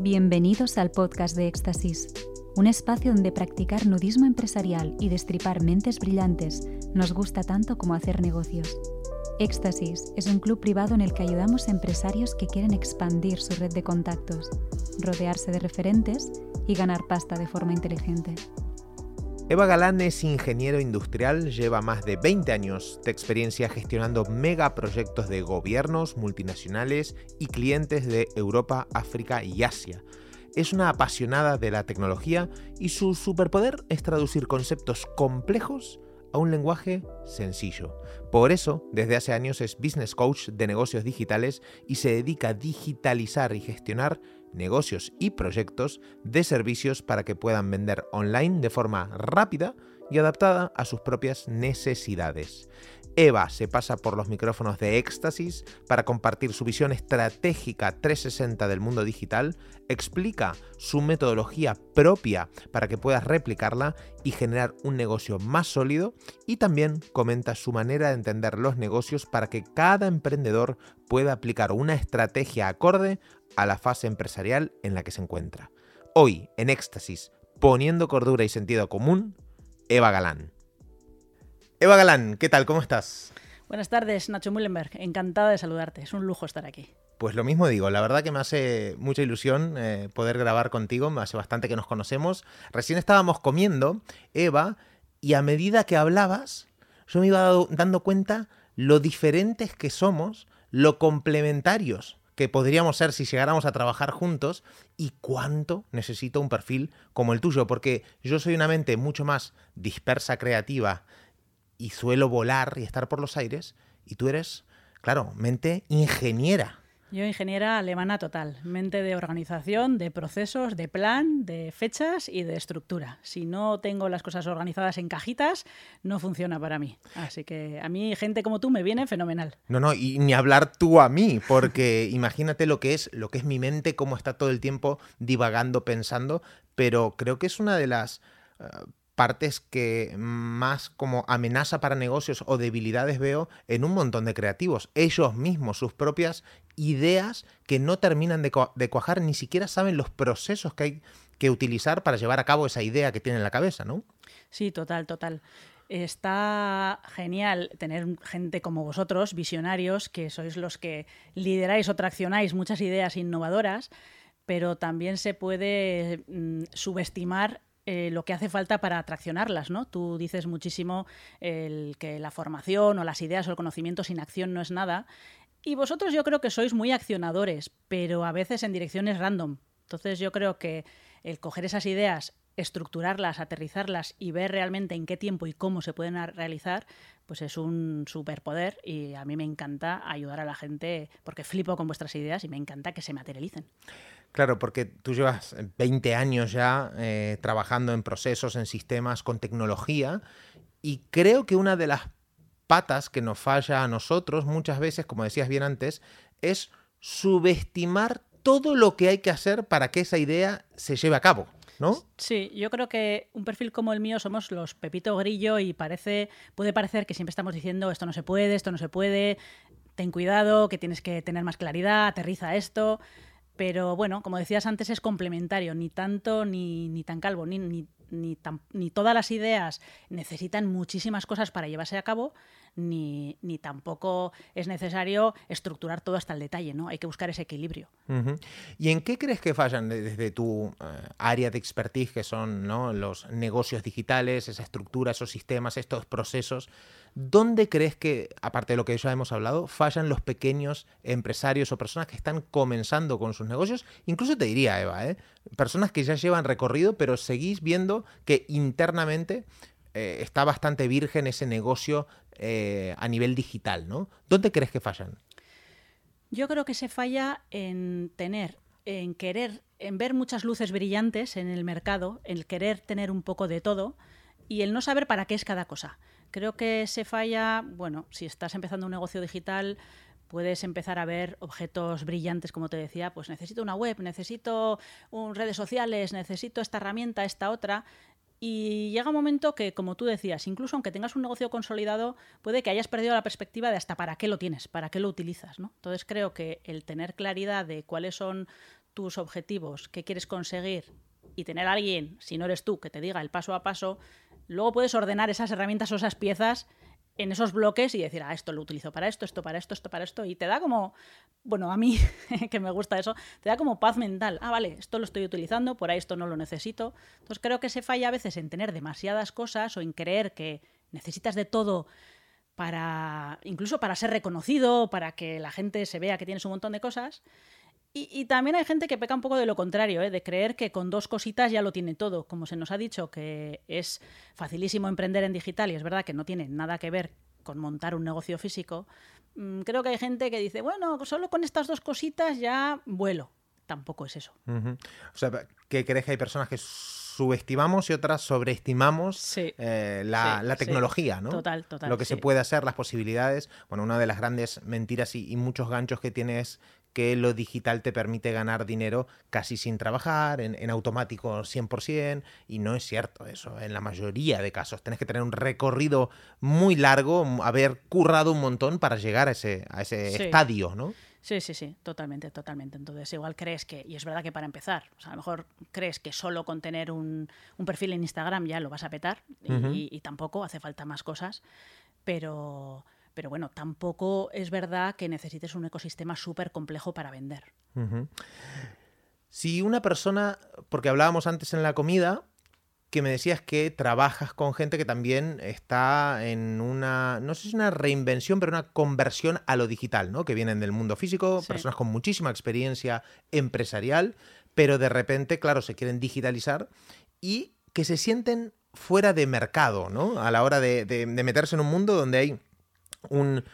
Bienvenidos al podcast de Éxtasis, un espacio donde practicar nudismo empresarial y destripar mentes brillantes nos gusta tanto como hacer negocios. Éxtasis es un club privado en el que ayudamos a empresarios que quieren expandir su red de contactos, rodearse de referentes y ganar pasta de forma inteligente. Eva Galán es ingeniero industrial, lleva más de 20 años de experiencia gestionando megaproyectos de gobiernos, multinacionales y clientes de Europa, África y Asia. Es una apasionada de la tecnología y su superpoder es traducir conceptos complejos a un lenguaje sencillo. Por eso, desde hace años es business coach de negocios digitales y se dedica a digitalizar y gestionar negocios y proyectos de servicios para que puedan vender online de forma rápida y adaptada a sus propias necesidades. Eva se pasa por los micrófonos de Éxtasis para compartir su visión estratégica 360 del mundo digital, explica su metodología propia para que puedas replicarla y generar un negocio más sólido y también comenta su manera de entender los negocios para que cada emprendedor pueda aplicar una estrategia acorde a la fase empresarial en la que se encuentra. Hoy, en Éxtasis, poniendo cordura y sentido común, Eva Galán. Eva Galán, ¿qué tal? ¿Cómo estás? Buenas tardes, Nacho Mullenberg. Encantada de saludarte. Es un lujo estar aquí. Pues lo mismo digo, la verdad que me hace mucha ilusión eh, poder grabar contigo, me hace bastante que nos conocemos. Recién estábamos comiendo, Eva, y a medida que hablabas, yo me iba dando cuenta lo diferentes que somos, lo complementarios que podríamos ser si llegáramos a trabajar juntos y cuánto necesito un perfil como el tuyo, porque yo soy una mente mucho más dispersa, creativa, y suelo volar y estar por los aires, y tú eres, claro, mente ingeniera. Yo ingeniera alemana total, mente de organización, de procesos, de plan, de fechas y de estructura. Si no tengo las cosas organizadas en cajitas, no funciona para mí. Así que a mí gente como tú me viene fenomenal. No, no, y ni hablar tú a mí, porque imagínate lo que es, lo que es mi mente, cómo está todo el tiempo divagando, pensando, pero creo que es una de las eh, partes que más como amenaza para negocios o debilidades veo en un montón de creativos. Ellos mismos, sus propias ideas que no terminan de, cuajar, ni siquiera saben los procesos que hay que utilizar para llevar a cabo esa idea que tienen en la cabeza, ¿no? Sí, total, total. Está genial tener gente como vosotros, visionarios, que sois los que lideráis o traccionáis muchas ideas innovadoras, pero también se puede mm, subestimar eh, lo que hace falta para atraccionarlas, ¿no? Tú dices muchísimo el que la formación o las ideas o el conocimiento sin acción no es nada. Y vosotros yo creo que sois muy accionadores, pero a veces en direcciones random. Entonces yo creo que el coger esas ideas, estructurarlas, aterrizarlas y ver realmente en qué tiempo y cómo se pueden realizar, pues es un superpoder y a mí me encanta ayudar a la gente porque flipo con vuestras ideas y me encanta que se materialicen. Claro, porque tú llevas 20 años ya eh, trabajando en procesos, en sistemas, con tecnología, y creo que una de las patas que nos falla a nosotros muchas veces, como decías bien antes, es subestimar todo lo que hay que hacer para que esa idea se lleve a cabo. ¿No? Sí, yo creo que un perfil como el mío somos los Pepito Grillo y parece, puede parecer que siempre estamos diciendo esto no se puede, esto no se puede, ten cuidado, que tienes que tener más claridad, aterriza esto. Pero bueno, como decías antes, es complementario, ni tanto ni, ni tan calvo, ni, ni, ni, ni, todas las ideas necesitan muchísimas cosas para llevarse a cabo, ni, ni, tampoco es necesario estructurar todo hasta el detalle, ¿no? Hay que buscar ese equilibrio. ¿Y en qué crees que fallan desde tu eh, área de expertise, que son ¿no? los negocios digitales, esa estructura, esos sistemas, estos procesos? ¿Dónde crees que, aparte de lo que ya hemos hablado, fallan los pequeños empresarios o personas que están comenzando con sus negocios? Incluso te diría, Eva, ¿eh? personas que ya llevan recorrido, pero seguís viendo que internamente eh, está bastante virgen ese negocio eh, a nivel digital, ¿no? ¿Dónde crees que fallan? Yo creo que se falla en tener, en querer, en ver muchas luces brillantes en el mercado, en querer tener un poco de todo y el no saber para qué es cada cosa. Creo que se falla, bueno, si estás empezando un negocio digital, puedes empezar a ver objetos brillantes, como te decía, pues necesito una web, necesito redes sociales, necesito esta herramienta, esta otra. Y llega un momento que, como tú decías, incluso aunque tengas un negocio consolidado, puede que hayas perdido la perspectiva de hasta para qué lo tienes, para qué lo utilizas. ¿no? Entonces creo que el tener claridad de cuáles son tus objetivos, qué quieres conseguir y tener a alguien, si no eres tú, que te diga el paso a paso, luego puedes ordenar esas herramientas o esas piezas en esos bloques y decir, ah, esto lo utilizo para esto, esto para esto, esto para esto, y te da como, bueno, a mí que me gusta eso, te da como paz mental. Ah, vale, esto lo estoy utilizando, por ahí esto no lo necesito. Entonces creo que se falla a veces en tener demasiadas cosas o en creer que necesitas de todo para, incluso para ser reconocido, para que la gente se vea que tienes un montón de cosas. Y, también hay gente que peca un poco de lo contrario, ¿eh? de creer que con dos cositas ya lo tiene todo. Como se nos ha dicho que es facilísimo emprender en digital y es verdad que no tiene nada que ver con montar un negocio físico, mm, creo que hay gente que dice, bueno, solo con estas dos cositas ya vuelo. Tampoco es eso. O sea, ¿qué crees que hay personas que subestimamos y otras sobreestimamos eh, la, tecnología, ¿no? Total, total. Lo que se puede hacer, las posibilidades. Bueno, una de las grandes mentiras y, y muchos ganchos que tiene es que lo digital te permite ganar dinero casi sin trabajar, en, automático 100%, y no es cierto eso. En la mayoría de casos tenés que tener un recorrido muy largo, haber currado un montón para llegar a ese, a ese estadio, ¿no? Sí, sí, sí, totalmente, totalmente. Entonces, igual crees que, y es verdad que para empezar, o sea, a lo mejor crees que solo con tener un, perfil en Instagram ya lo vas a petar, y tampoco hace falta más cosas, pero pero bueno, tampoco es verdad que necesites un ecosistema súper complejo para vender. Si una persona, porque hablábamos antes en la comida, que me decías que trabajas con gente que también está en una, no sé si una reinvención, pero una conversión a lo digital, ¿no? Que vienen del mundo físico, personas con muchísima experiencia empresarial, pero de repente, claro, se quieren digitalizar y que se sienten fuera de mercado, ¿no? A la hora de meterse en un mundo donde hay un,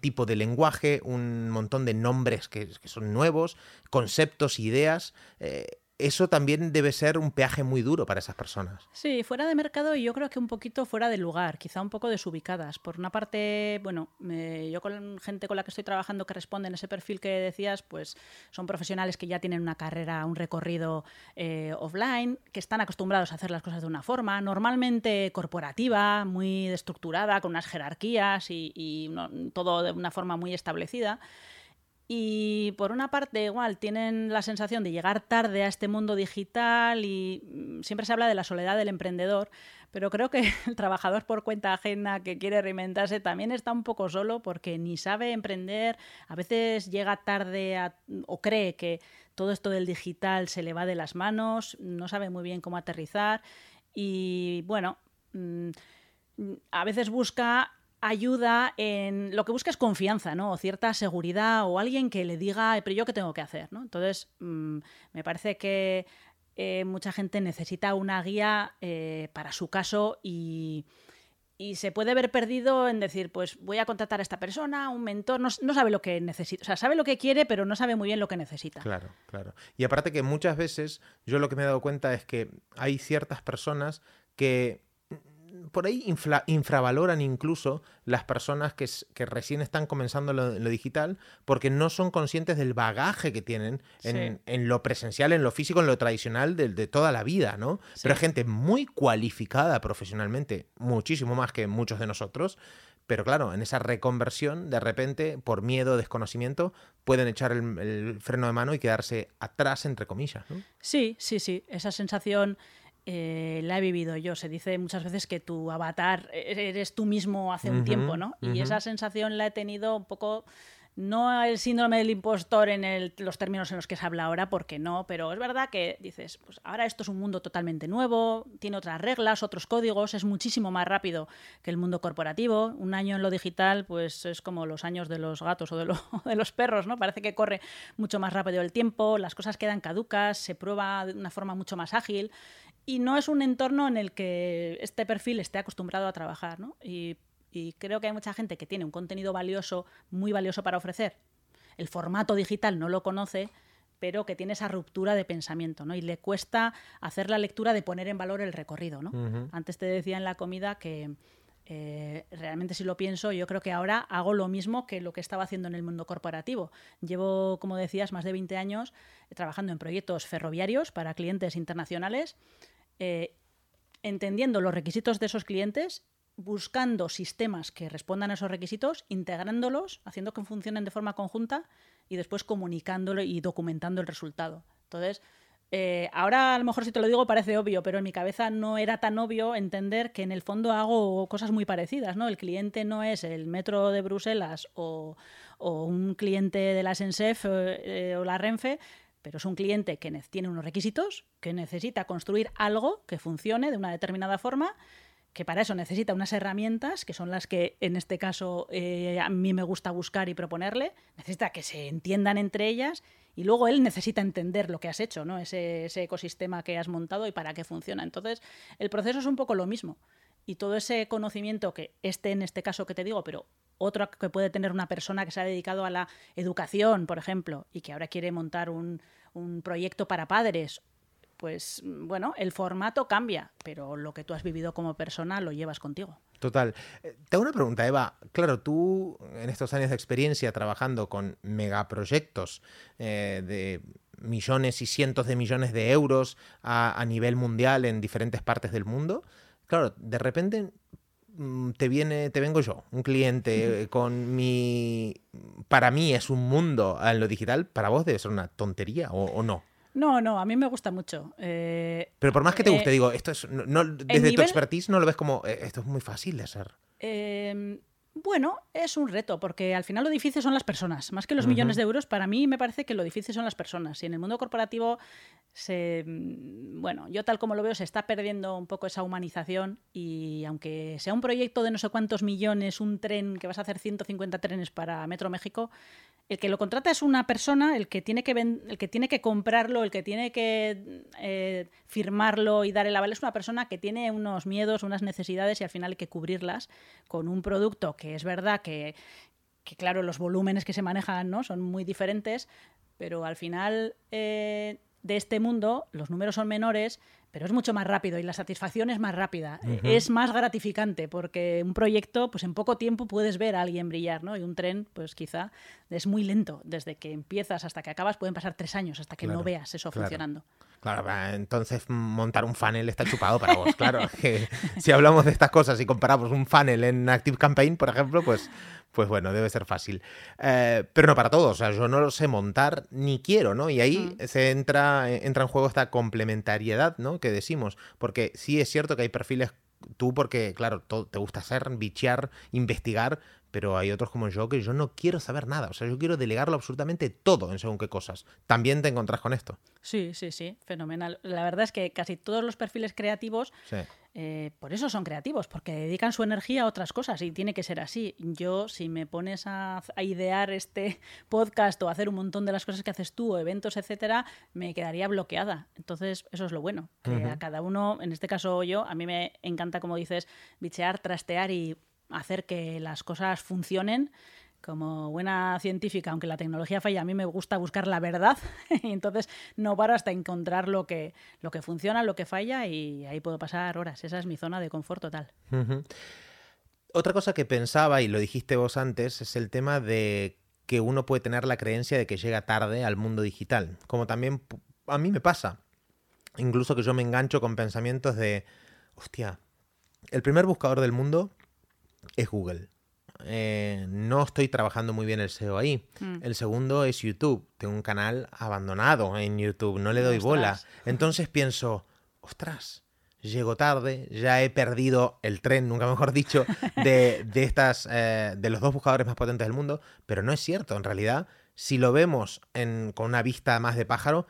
tipo de lenguaje, un montón de nombres que, son nuevos, conceptos, ideas. Eh, eso también debe ser un peaje muy duro para esas personas. Sí, fuera de mercado y yo creo que un poquito fuera de lugar, quizá un poco desubicadas. Por una parte, bueno, yo con gente con la que estoy trabajando que responde en ese perfil que decías, pues son profesionales que ya tienen una carrera, un recorrido eh, offline, que están acostumbrados a hacer las cosas de una forma, normalmente corporativa, muy estructurada, con unas jerarquías y, todo de una forma muy establecida. Y por una parte, igual, tienen la sensación de llegar tarde a este mundo digital y mm, siempre se habla de la soledad del emprendedor, pero creo que el trabajador por cuenta ajena que quiere reinventarse también está un poco solo porque ni sabe emprender, a veces llega tarde o cree que todo esto del digital se le va de las manos, no sabe muy bien cómo aterrizar y bueno, mm, a veces busca ayuda en lo que busca es confianza, ¿no? O cierta seguridad o alguien que le diga, pero yo qué tengo que hacer, ¿no? Entonces, mm, me parece que eh, mucha gente necesita una guía eh, para su caso y, se puede ver perdido en decir, pues voy a contratar a esta persona, un mentor, no, no, sabe lo que necesita, o sea, sabe lo que quiere, pero no sabe muy bien lo que necesita. Claro, claro. Y aparte que muchas veces yo lo que me he dado cuenta es que hay ciertas personas que por ahí infravaloran incluso las personas que, recién están comenzando lo, lo, digital porque no son conscientes del bagaje que tienen en, lo presencial, en lo físico, en lo tradicional de, toda la vida, ¿no? Pero hay gente muy cualificada profesionalmente, muchísimo más que muchos de nosotros. Pero claro, en esa reconversión, de repente, por miedo, desconocimiento, pueden echar el, el freno de mano y quedarse atrás, entre comillas. ¿no? Sí, sí, sí. Esa sensación eh, la he vivido yo. Se dice muchas veces que tu avatar e-, eres tú mismo hace un tiempo, ¿no? Y esa sensación la he tenido un poco no el síndrome del impostor en los términos en los que se habla ahora, porque no, pero es verdad que dices, pues ahora esto es un mundo totalmente nuevo, tiene otras reglas, otros códigos, es muchísimo más rápido que el mundo corporativo. Un año en lo digital, pues es como los años de los gatos o de, de los perros, ¿no? Parece que corre mucho más rápido el tiempo, las cosas quedan caducas, se prueba de una forma mucho más ágil y no es un entorno en el que este perfil esté acostumbrado a trabajar, ¿no? Y, creo que hay mucha gente que tiene un contenido valioso, muy valioso para ofrecer. El formato digital no lo conoce, pero que tiene esa ruptura de pensamiento, ¿no? Y le cuesta hacer la lectura de poner en valor el recorrido, ¿no? Antes te decía en la comida que eh, realmente si lo pienso, yo creo que ahora hago lo mismo que lo que estaba haciendo en el mundo corporativo. Llevo, como decías, más de 20 años trabajando en proyectos ferroviarios para clientes internacionales eh, entendiendo los requisitos de esos clientes, buscando sistemas que respondan a esos requisitos, integrándolos, haciendo que funcionen de forma conjunta y después comunicándolo y documentando el resultado. Entonces, eh, ahora a lo mejor si te lo digo parece obvio, pero en mi cabeza no era tan obvio entender que en el fondo hago cosas muy parecidas, ¿no? El cliente no es el metro de Bruselas o, un cliente de la SENSEF eh, o la Renfe, pero es un cliente que tiene unos requisitos, que necesita construir algo que funcione de una determinada forma que para eso necesita unas herramientas, que son las que en este caso eh, a mí me gusta buscar y proponerle, necesita que se entiendan entre ellas y luego él necesita entender lo que has hecho, ¿no? ese, ecosistema que has montado y para qué funciona. Entonces, el proceso es un poco lo mismo. Y todo ese conocimiento que este en este caso que te digo, pero otro que puede tener una persona que se ha dedicado a la educación, por ejemplo, y que ahora quiere montar un, un proyecto para padres pues bueno, el formato cambia, pero lo que tú has vivido como persona lo llevas contigo. Total. Eh, te hago una pregunta, Eva. Claro, tú en estos años de experiencia trabajando con megaproyectos eh, de millones y cientos de millones de euros a, nivel mundial en diferentes partes del mundo, claro, de repente mm, te viene, te vengo yo, un cliente con mi, para mí es un mundo en lo digital, para vos debe ser una tontería o no. No, no, a mí me gusta mucho. Eh, Pero por más que te guste, eh, digo, esto es. No, desde tu expertise no lo ves como. Eh, esto es muy fácil de hacer. Bueno, es un reto, porque al final lo difícil son las personas. Más que los millones de euros, para mí me parece que lo difícil son las personas. Y en el mundo corporativo, se, mm, bueno, yo tal como lo veo, se está perdiendo un poco esa humanización. Y aunque sea un proyecto de no sé cuántos millones, un tren que vas a hacer 150 trenes para Metro México, el que lo contrata es una persona, el que tiene que, el que, tiene que comprarlo, el que tiene que eh, firmarlo y dar el aval es una persona que tiene unos miedos, unas necesidades y al final hay que cubrirlas con un producto que es verdad que, claro, los volúmenes que se manejan ¿no? son muy diferentes, pero al final eh, de este mundo los números son menores, pero es mucho más rápido y la satisfacción es más rápida. Es más gratificante porque un proyecto, pues en poco tiempo puedes ver a alguien brillar, ¿no? Y un tren, pues quizá es muy lento. Desde que empiezas hasta que acabas pueden pasar tres años hasta que no veas eso funcionando. Claro, entonces montar un funnel está chupado para vos, claro. Que si hablamos de estas cosas y comparamos un funnel en Active Campaign, por ejemplo, pues pues bueno, debe ser fácil. Eh, pero no para todos, o sea, yo no lo sé montar ni quiero, ¿no? Y ahí se entra, eh, entra en juego esta complementariedad, ¿no? Que decimos, porque sí es cierto que hay perfiles, tú porque, claro, te gusta hacer, bichear, investigar, pero hay otros como yo que yo no quiero saber nada, o sea, yo quiero delegarlo absolutamente todo en según qué cosas. ¿También te encontrás con esto? Sí, sí, sí, fenomenal. La verdad es que casi todos los perfiles creativos eh, por eso son creativos, porque dedican su energía a otras cosas y tiene que ser así. Yo, si me pones a, idear este podcast o hacer un montón de las cosas que haces tú, o eventos, etcétera, me quedaría bloqueada. Entonces, eso es lo bueno, que a cada uno, en este caso yo, a mí me encanta, como dices, bichear, trastear y hacer que las cosas funcionen como buena científica, aunque la tecnología falla, a mí me gusta buscar la verdad y entonces no paro hasta encontrar lo que, lo que funciona, lo que falla y ahí puedo pasar horas. Esa es mi zona de confort total. Otra cosa que pensaba, y lo dijiste vos antes, es el tema de que uno puede tener la creencia de que llega tarde al mundo digital, como también a mí me pasa. Incluso que yo me engancho con pensamientos de, hostia, el primer buscador del mundo es Google. Eh, no estoy trabajando muy bien el SEO ahí. Mm. El segundo es YouTube. Tengo un canal abandonado en YouTube, no le doy bola. Entonces pienso, ostras, llego tarde, ya he perdido el tren, nunca mejor dicho, de, estas, eh, de los dos buscadores más potentes del mundo, pero no es cierto. En realidad, si lo vemos con una vista más de pájaro,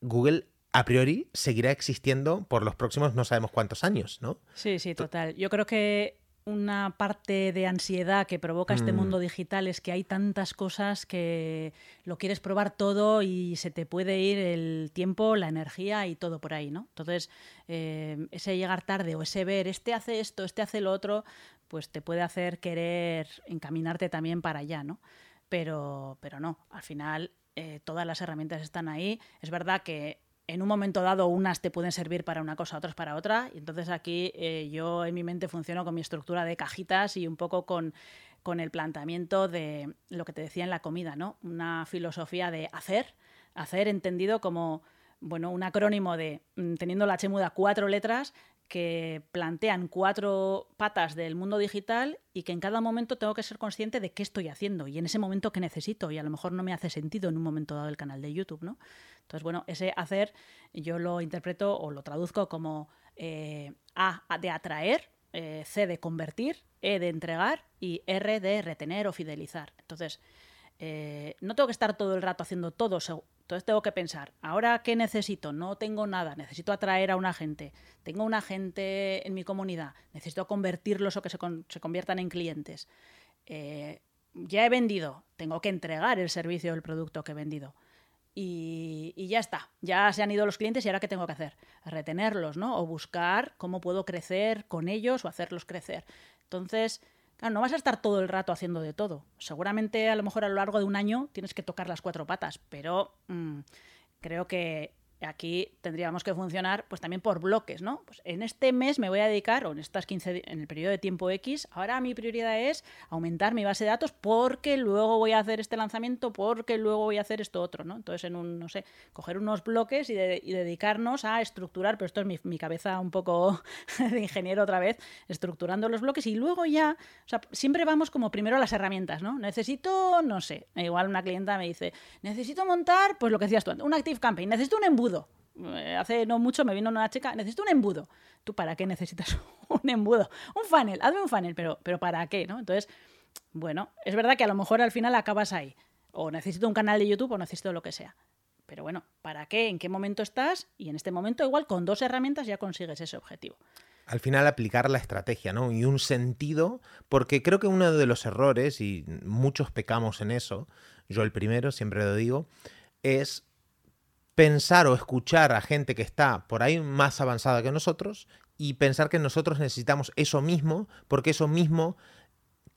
Google a priori seguirá existiendo por los próximos no sabemos cuántos años, ¿no? Sí, sí, total. Yo creo que una parte de ansiedad que provoca este mundo mm. digital es que hay tantas cosas que lo quieres probar todo y se te puede ir el tiempo, la energía y todo por ahí, ¿no? Entonces, eh, ese llegar tarde o ese ver, este hace esto, este hace lo otro, pues te puede hacer querer encaminarte también para allá, ¿no? Pero, pero no, al final eh, todas las herramientas están ahí. Es verdad que en un momento dado unas te pueden servir para una cosa, otras para otra. Y entonces aquí eh, yo en mi mente funciono con mi estructura de cajitas y un poco con, con el planteamiento de lo que te decía en la comida, ¿no? Una filosofía de hacer, hacer entendido como bueno, un acrónimo de, mm, teniendo la chemuda cuatro letras, que plantean cuatro patas del mundo digital y que en cada momento tengo que ser consciente de qué estoy haciendo y en ese momento qué necesito y a lo mejor no me hace sentido en un momento dado el canal de YouTube, ¿no? Entonces, bueno, ese hacer yo lo interpreto o lo traduzco como eh, A de atraer, eh, C de convertir, E de entregar y R de retener o fidelizar. Entonces, eh, no tengo que estar todo el rato haciendo todo. Entonces tengo que pensar, ¿ahora qué necesito? No tengo nada, necesito atraer a una gente. Tengo una gente en mi comunidad, necesito convertirlos o que se, conviertan en clientes. ya he vendido, tengo que entregar el servicio o el producto que he vendido. Y, ya está, ya se han ido los clientes y ahora qué tengo que hacer? Retenerlos, ¿no? O buscar cómo puedo crecer con ellos o hacerlos crecer. Entonces, claro, no vas a estar todo el rato haciendo de todo. Seguramente a lo mejor a lo largo de un año tienes que tocar las cuatro patas, pero mm, creo que aquí tendríamos que funcionar pues también por bloques, ¿no? Pues en este mes me voy a dedicar, o en estas 15 en el periodo de tiempo X, ahora mi prioridad es aumentar mi base de datos porque luego voy a hacer este lanzamiento, porque luego voy a hacer esto otro, ¿no? Entonces, en un, no sé, coger unos bloques y, dedicarnos a estructurar, pero esto es mi, cabeza un poco de ingeniero otra vez, estructurando los bloques y luego ya, o sea, siempre vamos como primero a las herramientas, ¿no? Necesito, no sé, igual una clienta me dice, necesito montar, pues lo que decías tú, un Active Campaign, necesito un embudo eh, hace no mucho me vino una chica, necesito un embudo. ¿Tú para qué necesitas un embudo? Un funnel, hazme un funnel, pero, pero ¿para qué? ¿no? Entonces, bueno, es verdad que a lo mejor al final acabas ahí. O necesito un canal de YouTube o necesito lo que sea. Pero bueno, ¿para qué? ¿En qué momento estás? Y en este momento igual con dos herramientas ya consigues ese objetivo. Al final aplicar la estrategia, ¿no? Y un sentido, porque creo que uno de los errores, y muchos pecamos en eso, yo el primero, siempre lo digo, es pensar o escuchar a gente que está por ahí más avanzada que nosotros y pensar que nosotros necesitamos eso mismo, porque eso mismo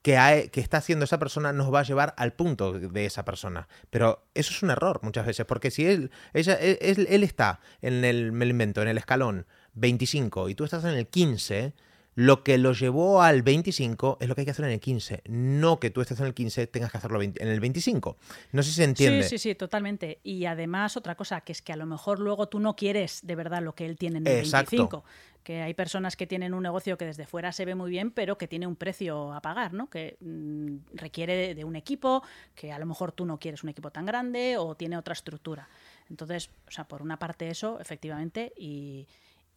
que, está haciendo esa persona nos va a llevar al punto de esa persona. Pero eso es un error muchas veces, porque si él, ella, él, él está en el, invento, en el escalón 25 y tú estás en el 15, lo que lo llevó al 25 es lo que hay que hacer en el 15. No que tú estés en el 15, tengas que hacerlo en el 25. No sé si se entiende. Sí, sí, sí, totalmente. Y además, otra cosa, que es que a lo mejor luego tú no quieres de verdad lo que él tiene en el Exacto. 25 que hay personas que tienen un negocio que desde fuera se ve muy bien, pero que tiene un precio a pagar, ¿no? Que mm, requiere de, un equipo, que a lo mejor tú no quieres un equipo tan grande o tiene otra estructura. Entonces, o sea, por una parte eso, efectivamente, y,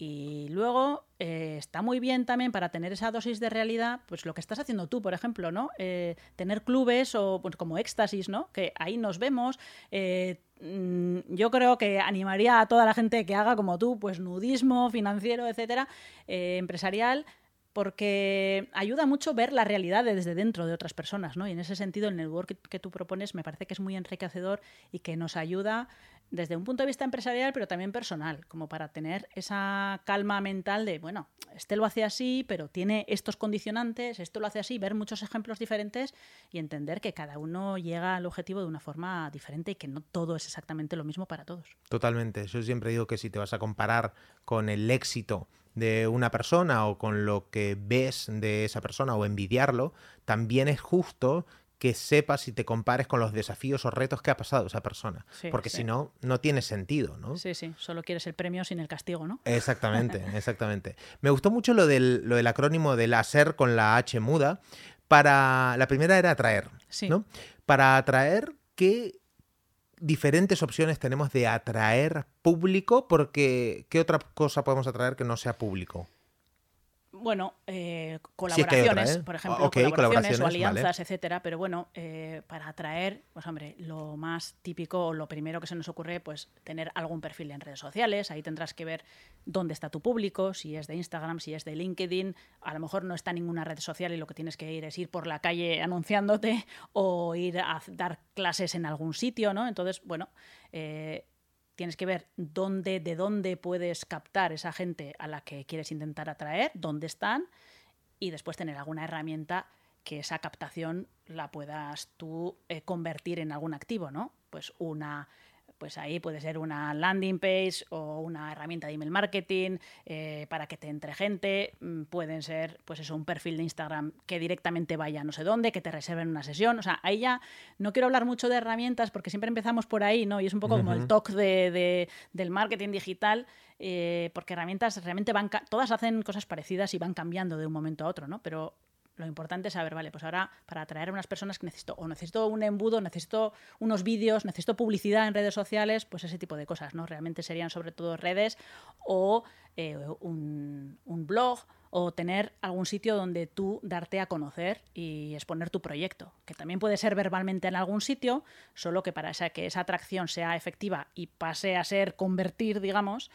y luego eh, está muy bien también para tener esa dosis de realidad, pues lo que estás haciendo tú, por ejemplo, ¿no? Eh, tener clubes o pues, como éxtasis, ¿no? Que ahí nos vemos. Eh, mm, yo creo que animaría a toda la gente que haga como tú, pues nudismo financiero, etcétera, empresarial, porque ayuda mucho ver la realidad desde dentro de otras personas, ¿no? Y en ese sentido, el network que tú propones me parece que es muy enriquecedor y que nos ayuda desde un punto de vista empresarial, pero también personal, como para tener esa calma mental de, bueno, este lo hace así, pero tiene estos condicionantes, esto lo hace así, ver muchos ejemplos diferentes y entender que cada uno llega al objetivo de una forma diferente y que no todo es exactamente lo mismo para todos. Totalmente. Yo siempre digo que si te vas a comparar con el éxito de una persona o con lo que ves de esa persona o envidiarlo, también es justo que sepas y te compares con los desafíos o retos que ha pasado esa persona. Porque si no, no tiene sentido, ¿no? Sí, sí, solo quieres el premio sin el castigo, ¿no? Exactamente, exactamente. Me gustó mucho lo del, lo del acrónimo del hacer con la H muda. Para la primera era atraer, ¿no? Para atraer, ¿qué diferentes opciones tenemos de atraer público? Porque ¿qué otra cosa podemos atraer que no sea público? Bueno, eh, colaboraciones, ¿eh? por ejemplo, colaboraciones, o alianzas, etcétera. Pero bueno, eh, para atraer, pues hombre, lo más típico o lo primero que se nos ocurre, pues tener algún perfil en redes sociales. Ahí tendrás que ver dónde está tu público, si es de Instagram, si es de LinkedIn. A lo mejor no está ninguna red social y lo que tienes que ir es ir por la calle anunciándote o ir a dar clases en algún sitio, ¿no? Entonces, bueno, tienes que ver dónde, de dónde puedes captar esa gente a la que quieres intentar atraer, dónde están, y después tener alguna herramienta que esa captación la puedas tú eh, convertir en algún activo, ¿no? Pues una pues ahí puede ser una landing page o una herramienta de email marketing eh, para que te entre gente. Mm, pueden ser, pues eso, un perfil de Instagram que directamente vaya a no sé dónde, que te reserven una sesión. O sea, ahí ya no quiero hablar mucho de herramientas porque siempre empezamos por ahí, ¿no? Y es un poco como el talk de, del marketing digital. Eh, porque herramientas realmente van, todas hacen cosas parecidas y van cambiando de un momento a otro, ¿no? Pero Lo importante es saber, vale, pues ahora para atraer a unas personas que necesito, o necesito un embudo, necesito unos vídeos, necesito publicidad en redes sociales, pues ese tipo de cosas, ¿no? Realmente serían sobre todo redes o eh, un, un blog o tener algún sitio donde tú darte a conocer y exponer tu proyecto, que también puede ser verbalmente en algún sitio, solo que para que esa atracción sea efectiva y pase a ser convertir, digamos,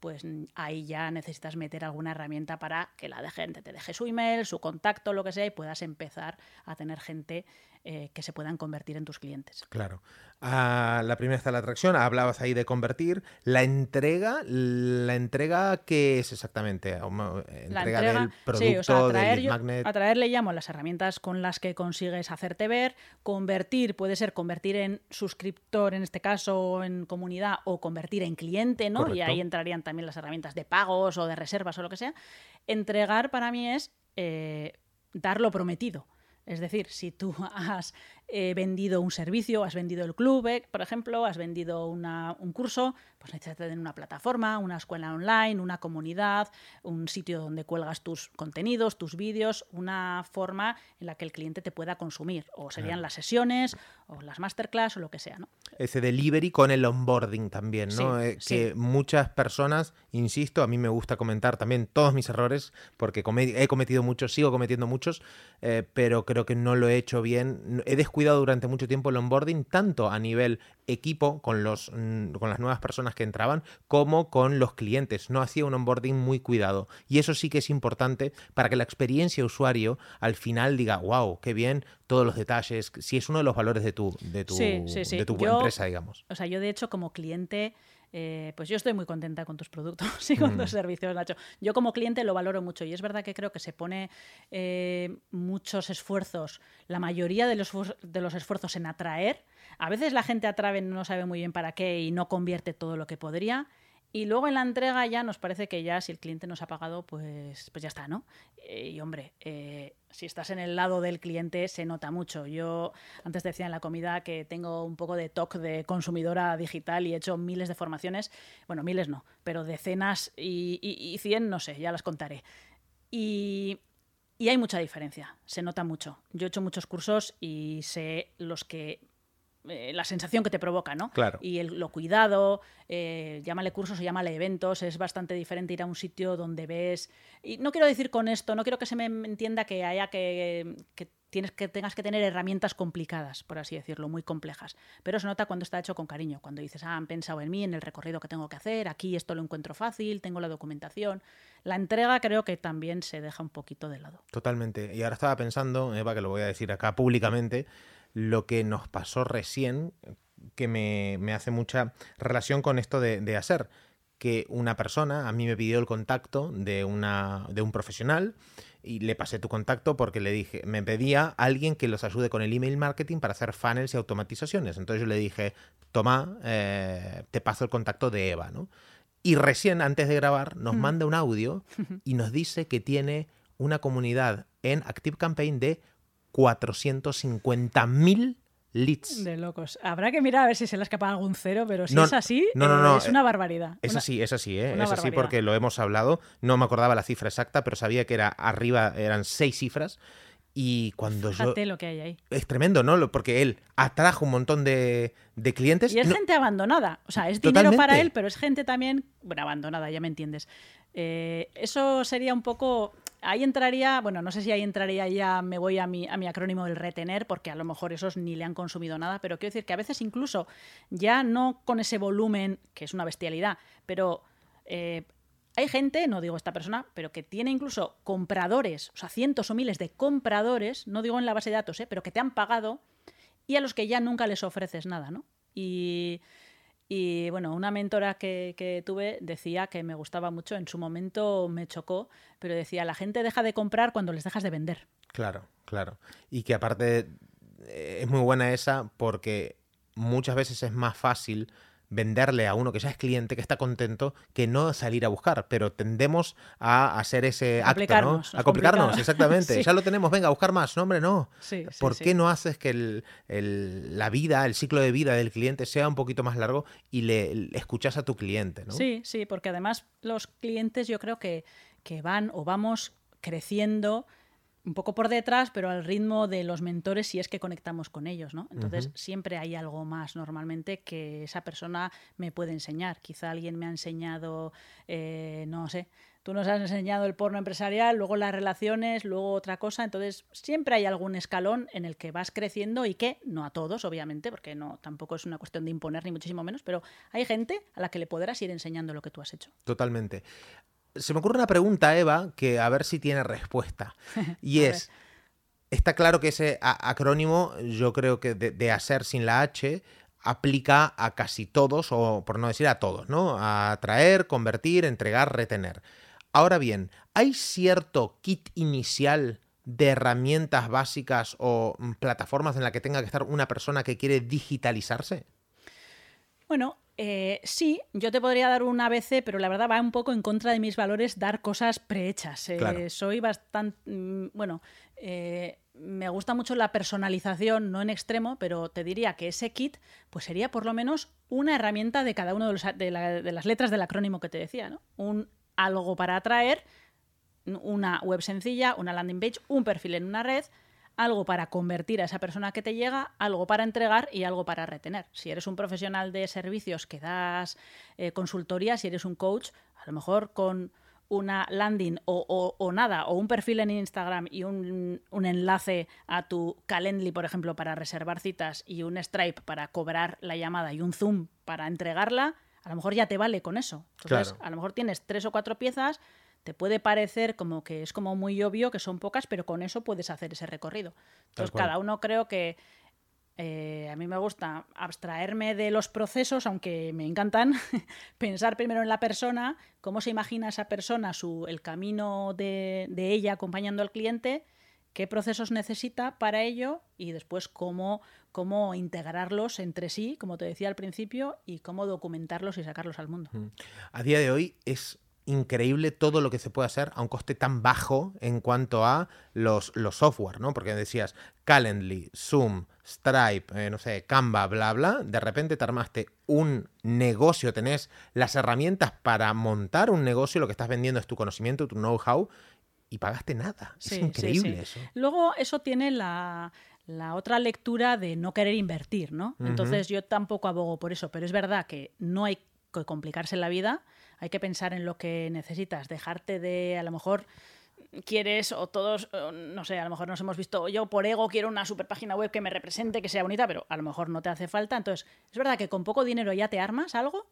pues ahí ya necesitas meter alguna herramienta para que la gente te deje su email, su contacto, lo que sea, y puedas empezar a tener gente eh, que se puedan convertir en tus clientes. Claro. Ah, la primera está la atracción, hablabas ahí de convertir. La entrega, la entrega ¿qué es exactamente? Entrega, del producto, sí, atraer, magnet. atraer le llamo las herramientas con las que consigues hacerte ver. Convertir puede ser convertir en suscriptor, en este caso, en comunidad, o convertir en cliente, ¿no? Y ahí entrarían también las herramientas de pagos o de reservas o lo que sea. Entregar para mí es eh, dar lo prometido. Es decir, si tú has eh, vendido un servicio, has vendido el club, eh, por ejemplo, has vendido un curso, pues necesitas tener una plataforma, una escuela online, una comunidad, un sitio donde cuelgas tus contenidos, tus vídeos, una forma en la que el cliente te pueda consumir. O serían las sesiones, o las masterclass, o lo que sea. ¿no? Ese delivery con el onboarding también, ¿no? Eh, que muchas personas, insisto, a mí me gusta comentar también todos mis errores, porque he cometido muchos, sigo cometiendo muchos, pero creo que no lo he hecho bien. He descuidado durante mucho tiempo el onboarding, tanto a nivel equipo con, los, mm, con las nuevas personas que entraban, como con los clientes. No hacía un onboarding muy cuidado. Y eso sí que es importante para que la experiencia usuario al final diga, wow, qué bien, todos los detalles, si es uno de los valores de tu, de tu, De tu empresa, digamos. O sea, yo de hecho como cliente... Eh, pues yo estoy muy contenta con tus productos y con tus mm. servicios, Nacho. Yo como cliente lo valoro mucho y es verdad que creo que se pone eh, muchos esfuerzos, la mayoría de los, de los esfuerzos en atraer. A veces la gente atrae no sabe muy bien para qué y no convierte todo lo que podría. Y luego en la entrega ya nos parece que ya si el cliente nos ha pagado, pues, pues ya está, ¿no? Eh, y hombre, eh, si estás en el lado del cliente se nota mucho. Yo antes decía en la comida que tengo un poco de TOC de consumidora digital y he hecho miles de formaciones. Bueno, miles no, pero decenas y, y, cien, no sé, ya las contaré. Y, y hay mucha diferencia, se nota mucho. Yo he hecho muchos cursos y sé los que eh, la sensación que te provoca, ¿no? Claro. Y el, lo cuidado, eh, llámale cursos o llámale eventos, es bastante diferente ir a un sitio donde ves. Y no quiero decir con esto, no quiero que se me entienda que haya que, tienes que tengas que tener herramientas complicadas, por así decirlo, muy complejas. Pero se nota cuando está hecho con cariño, cuando dices, ah, han pensado en mí, en el recorrido que tengo que hacer, aquí esto lo encuentro fácil, tengo la documentación. La entrega creo que también se deja un poquito de lado. Totalmente. Y ahora estaba pensando, Eva, que lo voy a decir acá públicamente lo que nos pasó recién, que me, hace mucha relación con esto de, hacer. Que una persona a mí me pidió el contacto de, una, de un profesional y le pasé tu contacto porque le dije, me pedía alguien que los ayude con el email marketing para hacer funnels y automatizaciones. Entonces yo le dije, toma, eh, te paso el contacto de Eva, ¿no? Y recién antes de grabar nos manda un audio y nos dice que tiene una comunidad en Active Campaign de 450.000 leads. De locos. Habrá que mirar a ver si se le ha escapado algún cero, pero si es así, no, no, no, es una barbaridad. Es así, es así, ¿eh? es así porque lo hemos hablado. No me acordaba la cifra exacta, pero sabía que era arriba, eran seis cifras. Y cuando Fíjate lo que hay ahí. Es tremendo, ¿no? Porque él atrajo un montón de, clientes. Y es gente abandonada. O sea, es dinero para él, pero es gente también. Bueno, abandonada, ya me entiendes. Eh, eso sería un poco ahí entraría, bueno, no sé si ahí entraría ya, me voy a mi, a mi acrónimo del retener, porque a lo mejor esos ni le han consumido nada, pero quiero decir que a veces incluso ya no con ese volumen, que es una bestialidad, pero eh, hay gente, no digo esta persona, pero que tiene incluso compradores, o sea, cientos o miles de compradores, no digo en la base de datos, ¿eh? pero que te han pagado y a los que ya nunca les ofreces nada, ¿no? Y y bueno, una mentora que, tuve decía que me gustaba mucho, en su momento me chocó, pero decía, la gente deja de comprar cuando les dejas de vender. Claro, claro. Y que aparte eh, es muy buena esa porque muchas veces es más fácil venderle a uno que ya es cliente, que está contento, que no salir a buscar. Pero tendemos a hacer ese acto, ¿no? A complicarnos, exactamente. Ya lo tenemos, venga, a buscar más. No, hombre, no. ¿Por qué no haces que la vida, el ciclo de vida del cliente sea un poquito más largo y le, escuchas a tu cliente, ¿no? Sí, sí, porque además los clientes yo creo que, que van o vamos creciendo un poco por detrás, pero al ritmo de los mentores si es que conectamos con ellos, ¿no? Entonces siempre hay algo más normalmente que esa persona me puede enseñar. Quizá alguien me ha enseñado, eh, no sé, tú nos has enseñado el porno empresarial, luego las relaciones, luego otra cosa. Entonces siempre hay algún escalón en el que vas creciendo y que, no a todos, obviamente, porque no tampoco es una cuestión de imponer ni muchísimo menos, pero hay gente a la que le podrás ir enseñando lo que tú has hecho. Totalmente se me ocurre una pregunta, Eva, que a ver si tiene respuesta. Y es, está claro que ese acrónimo, yo creo que de, hacer sin la H, aplica a casi todos, o por no decir a todos, ¿no? A atraer, convertir, entregar, retener. Ahora bien, ¿hay cierto kit inicial de herramientas básicas o mm, plataformas en la que tenga que estar una persona que quiere digitalizarse? Bueno, eh, sí, yo te podría dar un ABC, pero la verdad va un poco en contra de mis valores dar cosas prehechas. Eh, soy bastante. Mm, bueno, eh, me gusta mucho la personalización, no en extremo, pero te diría que ese kit pues sería por lo menos una herramienta de cada una de, de las letras del acrónimo que te decía, ¿no? Un algo para atraer, una web sencilla, una landing page, un perfil en una red algo para convertir a esa persona que te llega, algo para entregar y algo para retener. Si eres un profesional de servicios que das eh, consultoría, si eres un coach, a lo mejor con una landing o, nada, o un perfil en Instagram y un, enlace a tu Calendly, por ejemplo, para reservar citas y un Stripe para cobrar la llamada y un Zoom para entregarla, a lo mejor ya te vale con eso. Entonces, a lo mejor tienes tres o cuatro piezas te puede parecer como que es como muy obvio que son pocas, pero con eso puedes hacer ese recorrido. Entonces, cada uno creo que eh, a mí me gusta abstraerme de los procesos, aunque me encantan, pensar primero en la persona, cómo se imagina esa persona, su, el camino de, de, ella acompañando al cliente, qué procesos necesita para ello y después cómo, cómo integrarlos entre sí, como te decía al principio, y cómo documentarlos y sacarlos al mundo. A día de hoy es increíble todo lo que se puede hacer a un coste tan bajo en cuanto a los, los software, ¿no? Porque decías Calendly, Zoom, Stripe, eh, no sé, Canva, bla, bla, de repente te armaste un negocio, tenés las herramientas para montar un negocio, lo que estás vendiendo es tu conocimiento, tu know-how, y pagaste nada. es increíble eso. Luego eso tiene la, otra lectura de no querer invertir, ¿no? Entonces yo tampoco abogo por eso, pero es verdad que no hay que complicarse la vida hay que pensar en lo que necesitas, dejarte de, a lo mejor quieres o todos, no sé, a lo mejor nos hemos visto, yo por ego quiero una super página web que me represente, que sea bonita, pero a lo mejor no te hace falta. Entonces, es verdad que con poco dinero ya te armas algo